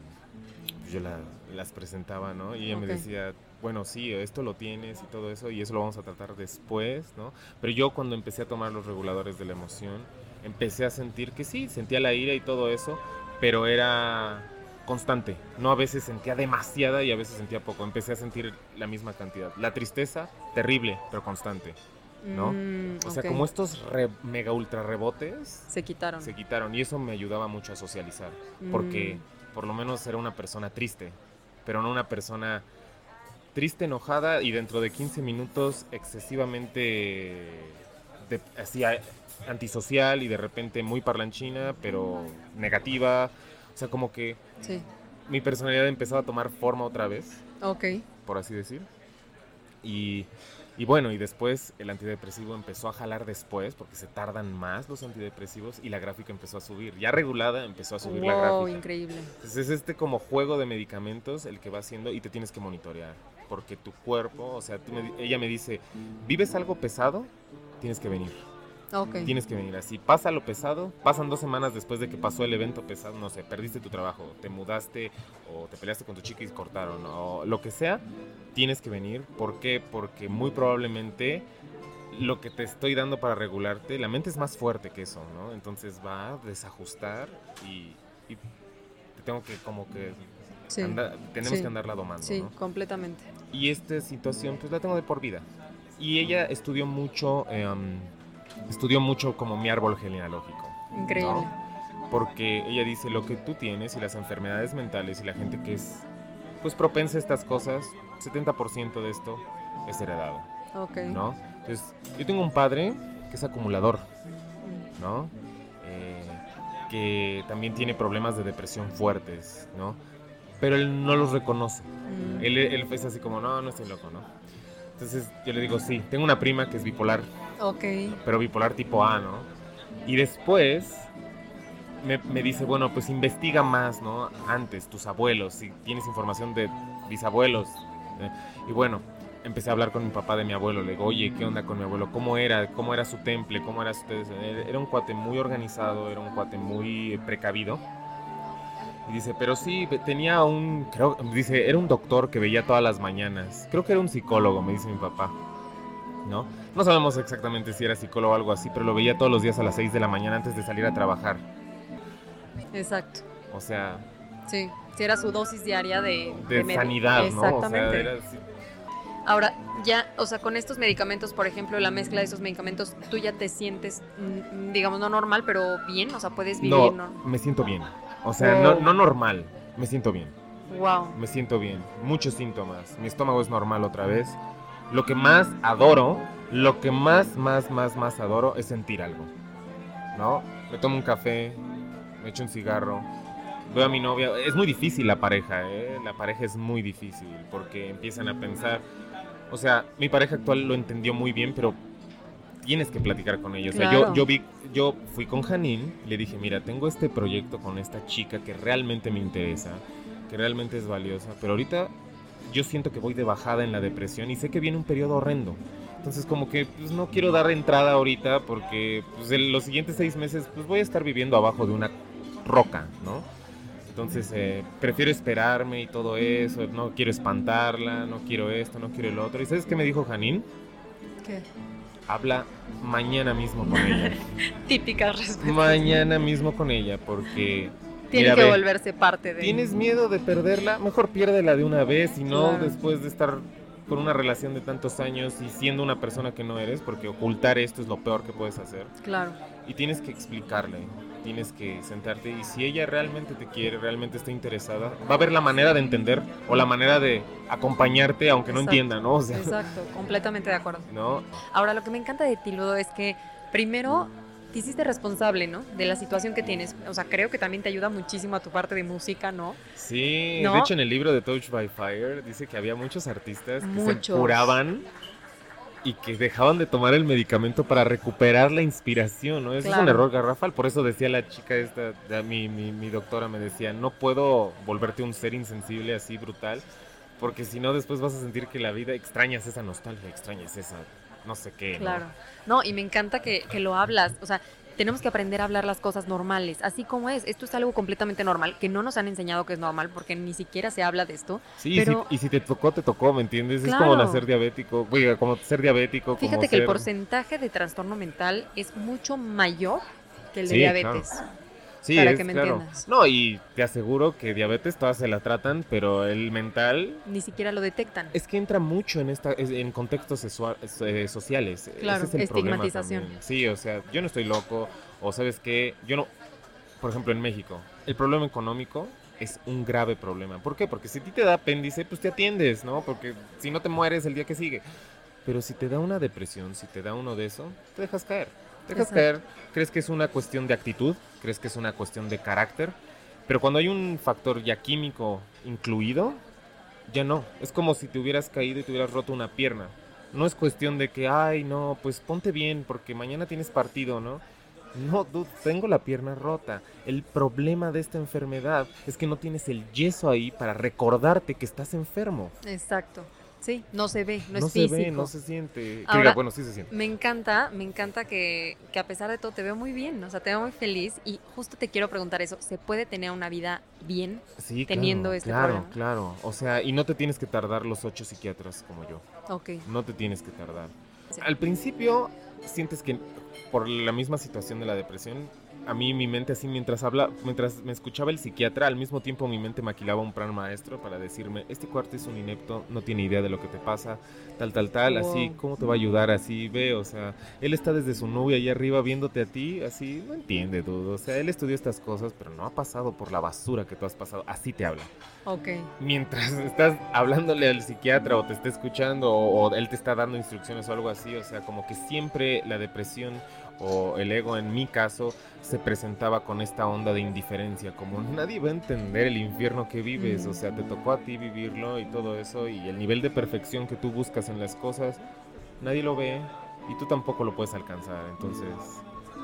yo la- las presentaba, ¿no? Y ella Ok. me decía, bueno, sí, esto lo tienes y todo eso, y eso lo vamos a tratar después, ¿no? Pero yo cuando empecé a tomar los reguladores de la emoción, empecé a sentir que sí, sentía la ira y todo eso, pero era constante. No a veces sentía demasiada y a veces sentía poco. Empecé a sentir la misma cantidad. La tristeza, terrible, pero constante. ¿no? Mm, O sea, ok. como estos re- mega ultra rebotes Se quitaron. se quitaron y eso me ayudaba mucho a socializar porque Mm. Por lo menos era una persona triste, pero no una persona triste, enojada y dentro de 15 minutos excesivamente de- así antisocial y de repente muy parlanchina, pero negativa. O sea, como que Sí. mi personalidad empezaba a tomar forma otra vez, Ok. por así decir. Y, y bueno, y después el antidepresivo empezó a jalar después, porque se tardan más los antidepresivos, y la gráfica empezó a subir. Ya regulada empezó a subir la gráfica. increíble. Entonces es este como juego de medicamentos el que va haciendo y te tienes que monitorear. Porque tu cuerpo, o sea, tú me ella me dice, ¿vives algo pesado? Tienes que venir. Ok. Tienes que venir así. Pasa lo pesado, pasan dos semanas después de que pasó el evento pesado, no sé, perdiste tu trabajo, te mudaste o te peleaste con tu chica y cortaron o lo que sea, tienes que venir. ¿Por qué? Porque muy probablemente lo que te estoy dando para regularte, la mente es más fuerte que eso, ¿no? Entonces va a desajustar y, y te tengo que como que... Sí. tenemos Sí. que andarla domando, Sí, ¿no? completamente. Y esta situación, pues la tengo de por vida. Y ella estudió mucho, em, estudió mucho como mi árbol genealógico. Increíble. ¿no? Porque ella dice lo que tú tienes y las enfermedades mentales y la gente que es, pues propensa a estas cosas, 70% de esto es heredado, Ok. ¿no? Entonces, yo tengo un padre que es acumulador, ¿no? Eh, que también tiene problemas de depresión fuertes, ¿no? Pero él no los reconoce. Mm. Él, él es así como, no, no estoy loco, ¿no? Entonces yo le digo, sí, tengo una prima que es bipolar, Ok. pero bipolar tipo A, ¿no? Y después me, dice, bueno, pues investiga más, ¿no? Antes, tus abuelos, si tienes información de bisabuelos. Y bueno, empecé a hablar con mi papá de mi abuelo, le digo, oye, ¿qué onda con mi abuelo? ¿Cómo era? ¿Cómo era su temple? ¿Cómo era su... Era un cuate muy organizado, era un cuate muy precavido. Y dice, pero sí, tenía un, creo, dice, era un doctor que veía todas las mañanas. Creo que era un psicólogo, me dice mi papá. ¿No? No sabemos exactamente si era psicólogo o algo así, pero lo veía todos los días a las 6 de la mañana antes de salir a trabajar. Exacto. O sea, Sí. Si era su dosis diaria de, de sanidad, ¿no? O sea, Exactamente. era así. Ahora, ya, o sea, con estos medicamentos, por ejemplo, la mezcla de esos medicamentos, tú ya te sientes, mm, digamos, no normal, pero bien, o sea, puedes vivir, No, ¿no? me siento bien. O sea, Wow. no, no normal, me siento bien. Wow. Me siento bien. Muchos síntomas. Mi estómago es normal otra vez. Lo que más adoro, lo que más, más, más, más adoro es sentir algo. ¿No? Me tomo un café, me echo un cigarro, veo a mi novia. Es muy difícil la pareja, ¿eh? La pareja es muy difícil porque empiezan a pensar. O sea, mi pareja actual lo entendió muy bien, pero tienes que platicar con ella. O sea, yo, yo vi, yo fui con Janine y le dije, mira, tengo este proyecto con esta chica que realmente me interesa, que realmente es valiosa, pero ahorita yo siento que voy de bajada en la depresión y sé que viene un periodo horrendo. Entonces como que pues, no quiero dar entrada ahorita porque pues, en los siguientes seis meses pues voy a estar viviendo abajo de una roca, ¿no? Entonces eh, prefiero esperarme y todo eso, no quiero espantarla, no quiero esto, no quiero el otro. ¿Y sabes qué me dijo Janine? ¿Qué? Habla mañana mismo con ella. (laughs) Típicas respuestas. mañana mismo con ella porque... Tiene mira, que ve, volverse parte de. ¿Tienes miedo de perderla? Mejor piérdela de una vez y no Claro. después de estar con una relación de tantos años y siendo una persona que no eres, porque ocultar esto es lo peor que puedes hacer. Claro. Y tienes que explicarle, tienes que sentarte y si ella realmente te quiere, realmente está interesada, va a ver la manera de entender o la manera de acompañarte aunque no Exacto. entienda, ¿no? O sea, Exacto, completamente de acuerdo. ¿no? Ahora, lo que me encanta de ti, Ludo, es que primero te hiciste responsable, ¿no? De la situación que tienes. O sea, creo que también te ayuda muchísimo a tu parte de música, ¿no? Sí, ¿No? de hecho en el libro de Touch by Fire dice que había muchos artistas que Muchos. se curaban y que dejaban de tomar el medicamento para recuperar la inspiración, ¿no? Ese es un error garrafal, por eso decía la chica esta, mi, mi, mi doctora me decía, no puedo volverte un ser insensible así brutal, porque si no después vas a sentir que la vida extrañas esa nostalgia, extrañas esa no sé qué. Claro. No, y me encanta que, que lo hablas. O sea, tenemos que aprender a hablar las cosas normales, así como es. Esto es algo completamente normal, que no nos han enseñado que es normal, porque ni siquiera se habla de esto. Sí, y si- Pero- y, si, te tocó, te tocó, ¿me entiendes? Es como nacer diabético, oiga, como ser diabético, como Fíjate que el porcentaje de trastorno mental es mucho mayor que el de Sí, diabetes. Sí, para es, que me claro. entiendas. No, y te aseguro que diabetes todas se la tratan, pero el mental Ni siquiera lo detectan. es que entra mucho en esta es- en contextos eh, sociales. Claro, Ese es el estigmatización. Sí, o sea, yo no estoy loco o sabes qué, yo no por ejemplo en México, el problema económico es un grave problema. ¿Por qué? Porque si a ti te da apéndice, pues te atiendes, ¿no? Porque si no te mueres el día que sigue. Pero si te da una depresión, si te da uno de eso, te dejas caer. Te dejas Exacto. caer. ¿Crees que es una cuestión de actitud? ¿Crees que es una cuestión de carácter? Pero cuando hay un factor ya químico incluido, ya no. Es como si te hubieras caído y te hubieras roto una pierna. No es cuestión de que, ay, no, pues ponte bien porque mañana tienes partido, ¿no? No, dude, tengo la pierna rota. El problema de esta enfermedad es que no tienes el yeso ahí para recordarte que estás enfermo. Exacto. Sí, no se ve, no, No, es se físico. ve, no se siente. Ahora- diga, bueno, sí se siente. Me encanta, me encanta que, que a pesar de todo te veo muy bien, o sea, te veo muy feliz y justo te quiero preguntar eso, ¿se puede tener una vida bien? Sí, teniendo claro, este claro, problema. claro. O sea, y no te tienes que tardar los ocho psiquiatras como yo. Ok. No te tienes que tardar. Sí. Al principio sientes que por la misma situación de la depresión, a mí mi mente así mientras habla, mientras me escuchaba el psiquiatra, al mismo tiempo mi mente maquilaba un plan maestro para decirme, este cuarto es un inepto, no tiene idea de lo que te pasa, tal, tal, tal, así. ¿cómo te va a ayudar? Así, ve, o sea, él está desde su nube ahí arriba viéndote a ti, así, no entiende, dudo, o sea, él estudió estas cosas, pero no ha pasado por la basura que tú has pasado, así te habla Ok. mientras (laughs) estás hablándole al psiquiatra o te está escuchando o, o él te está dando instrucciones o algo así, o sea, como que siempre la depresión o el ego en mi caso se presentaba con esta onda de indiferencia, como nadie va a entender el infierno que vives, o sea, te tocó a ti vivirlo y todo eso y el nivel de perfección que tú buscas en las cosas, nadie lo ve y tú tampoco lo puedes alcanzar, entonces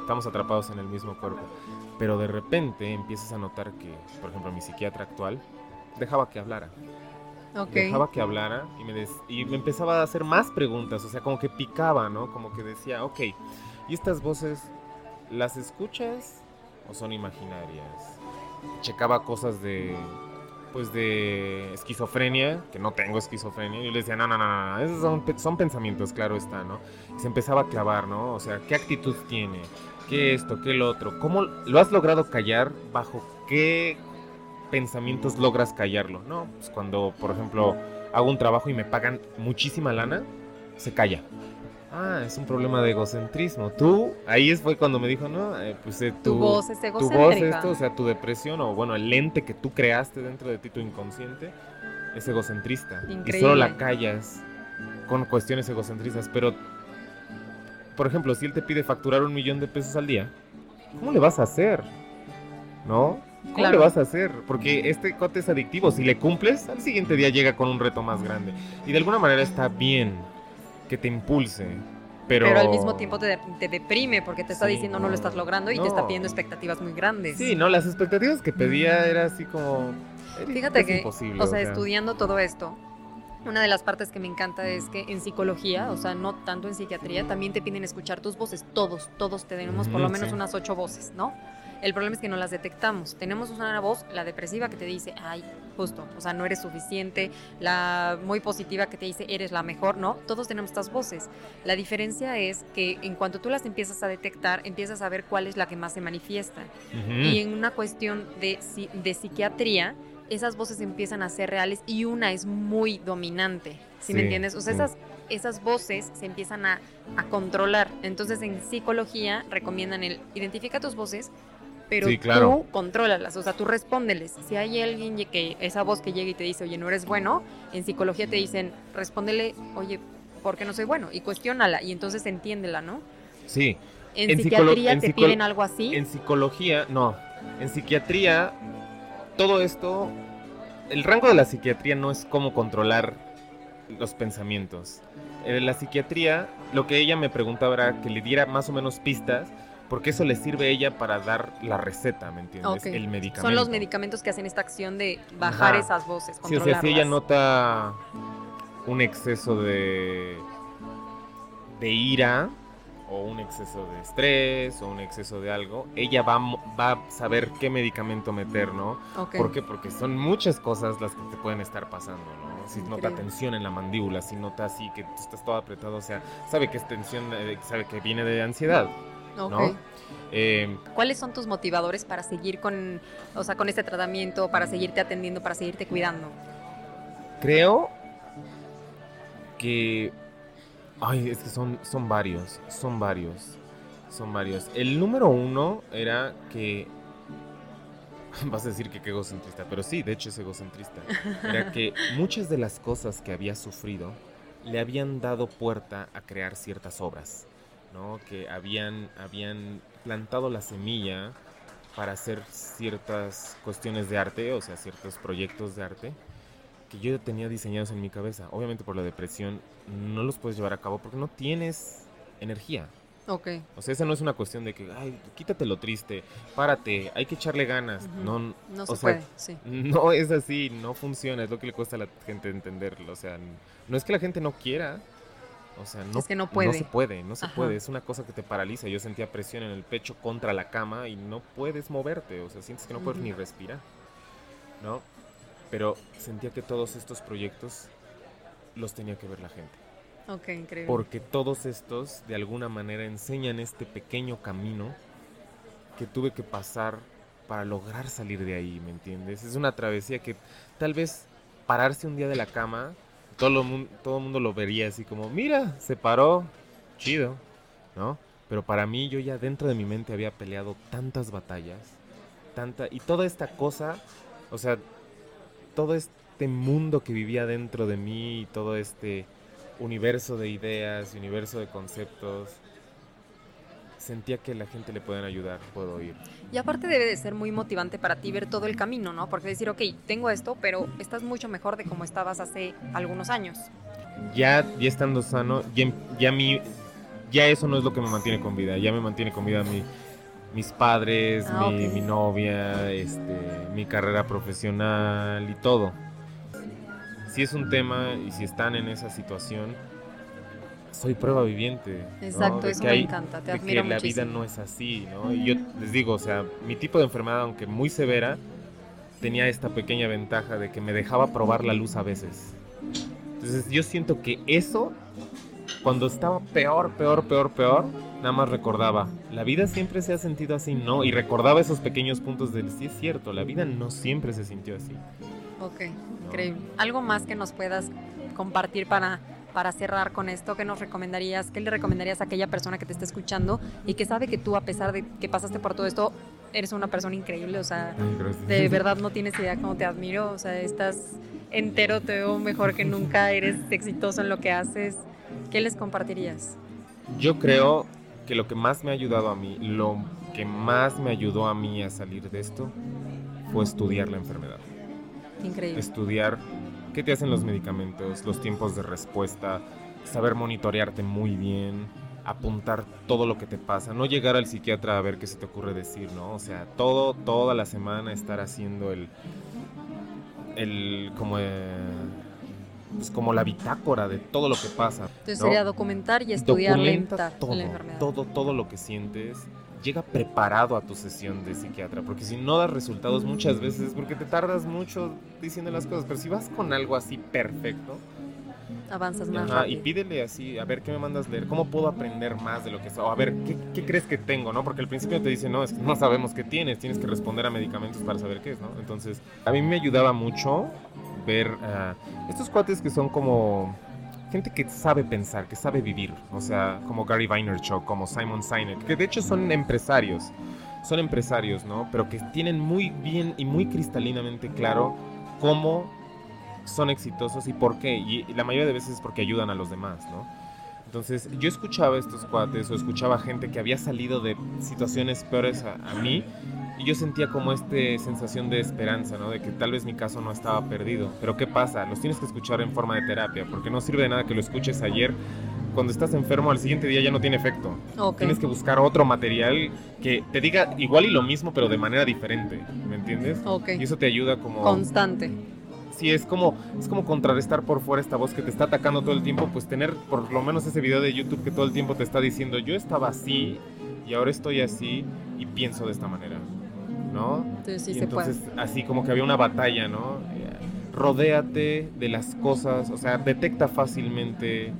estamos atrapados en el mismo cuerpo. Pero de repente empiezas a notar que, por ejemplo, mi psiquiatra actual dejaba que hablara. Ok. Dejaba que hablara y me, des- y me empezaba a hacer más preguntas, o sea, como que picaba, ¿no? Como que decía, ok, ¿y estas voces las escuchas o son imaginarias? Checaba cosas de, pues de esquizofrenia, que no tengo esquizofrenia, y yo le decía, no, no, no, no, esos son, son pensamientos, claro está, ¿no? Y se empezaba a clavar, ¿no? O sea, ¿qué actitud tiene? ¿Qué esto? ¿Qué lo otro? ¿Cómo lo has logrado callar? ¿Bajo qué pensamientos logras callarlo? No, pues cuando, por ejemplo, hago un trabajo y me pagan muchísima lana, se calla. Ah, es un problema de egocentrismo. Tú, ahí fue cuando me dijo, no, eh, pues eh, Tu tú- voz es tu voz esto, o sea, tu depresión o bueno, el lente que tú creaste dentro de ti, tu inconsciente, es egocentrista. Y Increíble. solo la callas con cuestiones egocentristas. Pero, por ejemplo, si él te pide facturar un millón de pesos al día, ¿cómo le vas a hacer? ¿No? ¿Cómo Claro. le vas a hacer? Porque este cote es adictivo. Si le cumples, al siguiente día llega con un reto más grande. Y de alguna manera está bien que te impulse. Pero, Pero... al mismo tiempo te, te deprime porque te está Sí, diciendo no lo estás logrando y te está pidiendo expectativas muy grandes. Sí, no, las expectativas que pedía era así como. era Fíjate que, imposible, o sea, estudiando todo esto, Una de las partes que me encanta es que en psicología, o sea, no tanto en psiquiatría, también te piden escuchar tus voces. Todos, todos tenemos por lo menos sí. unas ocho voces, ¿no? El problema es que no las detectamos. Tenemos una voz, la depresiva, que te dice, ay, justo, o sea, no eres suficiente. La muy positiva que te dice, eres la mejor, ¿no? Todos tenemos estas voces. La diferencia es que en cuanto tú las empiezas a detectar, empiezas a ver cuál es la que más se manifiesta. Ujú. Y en una cuestión de, de psiquiatría, esas voces empiezan a ser reales y una es muy dominante. ¿Sí, me Sí, entiendes? O sea, esas, esas voces se empiezan a, a controlar. Entonces, en psicología recomiendan el identifica tus voces, pero Sí, claro. tú contrólalas, o sea, tú respóndeles. Si hay alguien que esa voz que llega y te dice, oye, no eres bueno, en psicología te dicen, respóndele, oye, ¿por qué no soy bueno? Y cuestiónala, y entonces entiéndela, ¿no? Sí, En, psiquiatría en te piden algo así. En psicología, no. En psiquiatría, todo esto, el rango de la psiquiatría no es cómo controlar los pensamientos. En la psiquiatría, lo que ella me preguntaba era que le diera más o menos pistas, porque eso le sirve a ella para dar la receta, ¿me entiendes? El medicamento. Son los medicamentos que hacen esta acción de bajar Ajá. esas voces, Sí, o sea, si ella nota un exceso de, de ira o un exceso de estrés o un exceso de algo, ella va, va a saber qué medicamento meter, ¿no? ¿Por qué? Porque son muchas cosas las que te pueden estar pasando, ¿no? Si nota tensión en la mandíbula, si nota así que tú estás todo apretado, o sea, sabe que es tensión, eh, sabe que viene de ansiedad, Eh, ¿Cuáles son tus motivadores para seguir con, o sea, con este tratamiento, para seguirte atendiendo, para seguirte cuidando? Creo que. Ay, es que son, son varios. Son varios. Son varios. El número uno era que. (laughs) Vas a decir que qué egocentrista, pero sí, de hecho es egocentrista. Era que (laughs) muchas de las cosas que había sufrido le habían dado puerta a crear ciertas obras, ¿no? Que habían, habían plantado la semilla para hacer ciertas cuestiones de arte, o sea, ciertos proyectos de arte que yo tenía diseñados en mi cabeza. Obviamente por la depresión no los puedes llevar a cabo porque no tienes energía. Ok. O sea, esa no es una cuestión de que, ay, quítate lo triste, párate, hay que echarle ganas. Ujú. No, No o se sea, puede, sí. no es así, no funciona, es lo que le cuesta a la gente entenderlo. O sea, no es que la gente no quiera, o sea, no, Es que no puede. se puede, no se Ajá. puede, es una cosa que te paraliza. Yo sentía presión en el pecho contra la cama y no puedes moverte, o sea, sientes que no puedes ni respirar, ¿no? Pero sentía que todos estos proyectos los tenía que ver la gente. Ok, increíble. Porque todos estos, de alguna manera, enseñan este pequeño camino que tuve que pasar para lograr salir de ahí, ¿me entiendes? Es una travesía que tal vez pararse un día de la cama, todo, mun- todo el mundo lo vería así como, mira, se paró, chido, ¿no? Pero para mí yo ya dentro de mi mente había peleado tantas batallas, tanta, y toda esta cosa, o sea, todo este mundo que vivía dentro de mí todo este universo de ideas, universo de conceptos, sentía que la gente le pueden ayudar, puedo ir. Y aparte debe de ser muy motivante para ti ver todo el camino, ¿no? Porque decir, ok, tengo esto, pero estás mucho mejor de como estabas hace algunos años. Ya, ya estando sano, ya, ya mi, ya eso no es lo que me mantiene con vida, ya me mantiene con vida mi, mis padres, Ah, mi, ok. mi novia, este, mi carrera profesional y todo. Si es un tema y si están en esa situación, soy prueba viviente. ¿no? Exacto, De eso que me hay- encanta, te de admiro que la muchísimo. vida no es así, ¿no? Y yo les digo, o sea, mi tipo de enfermedad, aunque muy severa, tenía esta pequeña ventaja de que me dejaba probar la luz a veces. Entonces yo siento que eso, cuando estaba peor, peor, peor, peor, nada más recordaba, la vida siempre se ha sentido así, ¿no? Y recordaba esos pequeños puntos del, sí es cierto, la vida no siempre se sintió así. Ok, increíble. ¿Algo más que nos puedas compartir para, para cerrar con esto? ¿Qué nos recomendarías? ¿Qué le recomendarías a aquella persona que te está escuchando y que sabe que tú, a pesar de que pasaste por todo esto, eres una persona increíble? O sea, gracias. de (laughs) verdad no tienes idea cómo te admiro. O sea, estás entero, te veo mejor que nunca, eres exitoso en lo que haces. ¿Qué les compartirías? Yo creo que lo que más me ha ayudado a mí, lo que más me ayudó a mí a salir de esto, fue estudiar la enfermedad. Increíble. Estudiar qué te hacen los medicamentos, los tiempos de respuesta, saber monitorearte muy bien, apuntar todo lo que te pasa, no llegar al psiquiatra a ver qué se te ocurre decir, ¿no? O sea, todo, toda la semana estar haciendo el, el, como, eh, pues, como la bitácora de todo lo que pasa. Entonces ¿no? sería documentar y estudiar la, todo, la enfermedad. todo, todo lo que sientes. Llega preparado a tu sesión de psiquiatra, porque si no das resultados muchas veces es porque te tardas mucho diciendo las cosas, pero si vas con algo así perfecto, Avanzas más Ajá, y pídele así, a ver qué me mandas leer, cómo puedo aprender más de lo que es, o a ver qué, qué crees que tengo, ¿no? Porque al principio te dicen, no, es que no sabemos qué tienes, tienes que responder a medicamentos para saber qué es, ¿no? Entonces, a mí me ayudaba mucho ver ah, estos cuates que son como gente que sabe pensar, que sabe vivir, o sea, como Gary Vaynerchuk, como Simon Sinek, que de hecho son empresarios, son empresarios, ¿no? Pero que tienen muy bien y muy cristalinamente claro cómo son exitosos y por qué. Y la mayoría de veces es porque ayudan a los demás, ¿no? Entonces, yo escuchaba a estos cuates o escuchaba gente que había salido de situaciones peores a, a mí y yo sentía como esta sensación de esperanza, ¿no? De que tal vez mi caso no estaba perdido. Pero ¿qué pasa? Los tienes que escuchar en forma de terapia, porque no sirve de nada que lo escuches ayer. Cuando estás enfermo, al siguiente día ya no tiene efecto. Ok. Tienes que buscar otro material que te diga igual y lo mismo, pero de manera diferente, ¿me entiendes? Ok. Y eso te ayuda como... Constante. Sí, es como, es como contrarrestar por fuera esta voz que te está atacando todo el tiempo, pues tener por lo menos ese video de YouTube que todo el tiempo te está diciendo, yo estaba así y ahora estoy así y pienso de esta manera, ¿no? Entonces sí y se entonces puede. así como que había una batalla, ¿no? Rodéate de las cosas, o sea, detecta fácilmente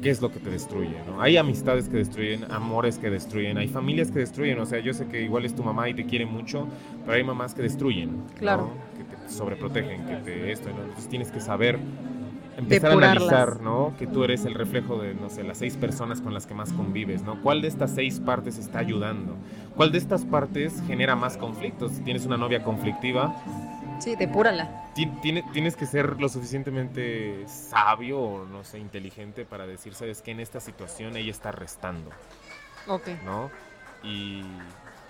qué es lo que te destruye, ¿no? Hay amistades que destruyen, amores que destruyen, hay familias que destruyen, o sea, yo sé que igual es tu mamá y te quiere mucho, pero hay mamás que destruyen, ¿no? Claro. Que te sobreprotegen, que te esto, ¿no? Entonces tienes que saber empezar Depurarlas. a analizar, ¿no? Que tú eres el reflejo de, no sé, las seis personas con las que más convives, ¿no? ¿Cuál de estas seis partes está ayudando? ¿Cuál de estas partes genera más conflictos? Si tienes una novia conflictiva, Sí, depúrala. ti- tiene- tienes que ser lo suficientemente sabio o, no sé, inteligente para decir, ¿sabes qué? En esta situación ella está restando, Ok. ¿no? Y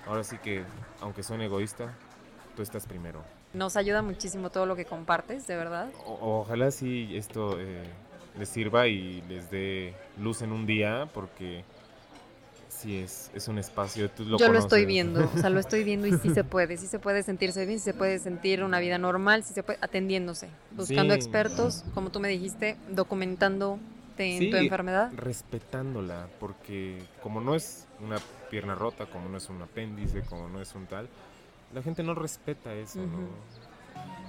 ahora sí que, aunque suene egoísta, tú estás primero. Nos ayuda muchísimo todo lo que compartes, de verdad. O- ojalá sí esto eh, les sirva y les dé luz en un día, porque sí es, es un espacio, tú lo Yo lo estoy conoces. viendo, o sea, lo (laughs) estoy viendo y sí se puede, sí se puede sentirse bien, sí se puede sentir una vida normal, sí se puede atendiéndose, buscando Sí. expertos, como tú me dijiste, documentándote en tu Sí, enfermedad. Respetándola, porque como no es una pierna rota, como no es un apéndice, como no es un tal, la gente no respeta eso, ¿no?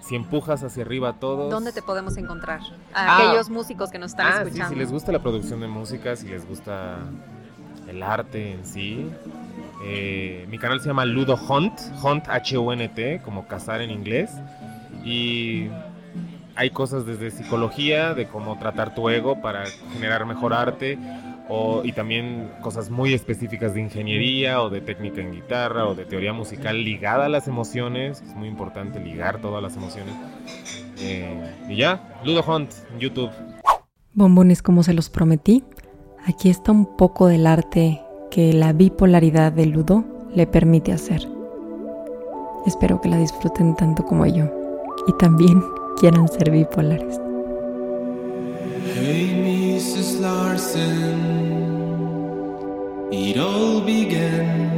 Si empujas hacia arriba a todos... ¿Dónde te podemos encontrar? Ah. A aquellos músicos que nos están Ah, sí, escuchando. si les gusta la producción de música, si les gusta el arte en sí. eh, mi canal se llama Ludo Hunt, Hunt H-U-N-T, como cazar en inglés. Y hay cosas desde psicología, de cómo tratar tu ego para generar mejor arte. O, y también cosas muy específicas de ingeniería o de técnica en guitarra o de teoría musical ligada a las emociones. Es muy importante ligar todas las emociones. Eh, y ya, Ludo Hunt YouTube. Bombones como se los prometí, aquí está un poco del arte que la bipolaridad del ludo le permite hacer. Espero que la disfruten tanto como yo y también (laughs) quieran ser bipolares. Hey, Mrs. Larson, it all began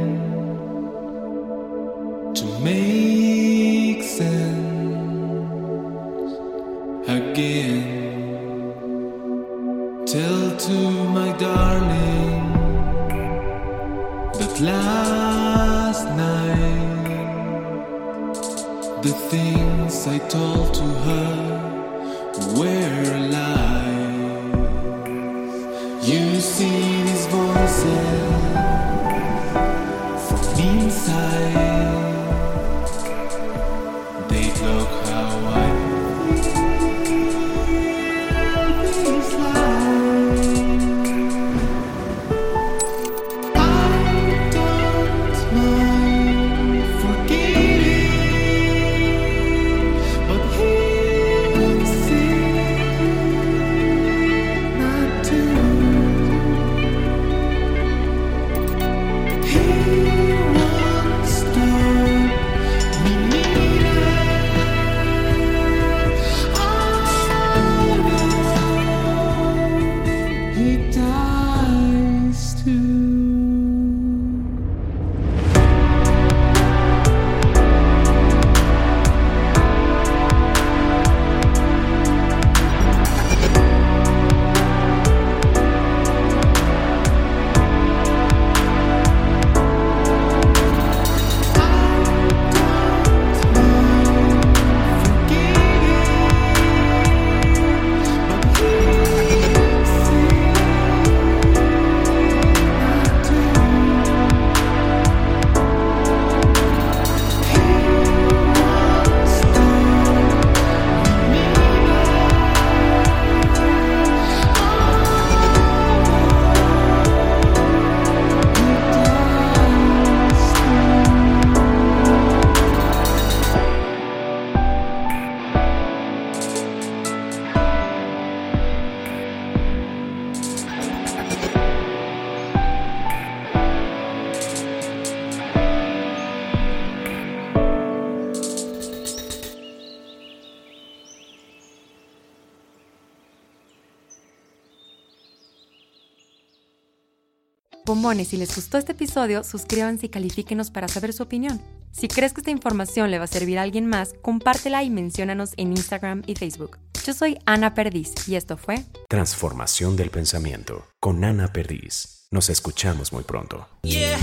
bombones, si les gustó este episodio, suscríbanse y califíquenos para saber su opinión. Si crees que esta información le va a servir a alguien más, compártela y menciónanos en Instagram y Facebook. Yo soy Ana Perdiz y esto fue Transformación del pensamiento con Ana Perdiz. Nos escuchamos muy pronto. Yeah.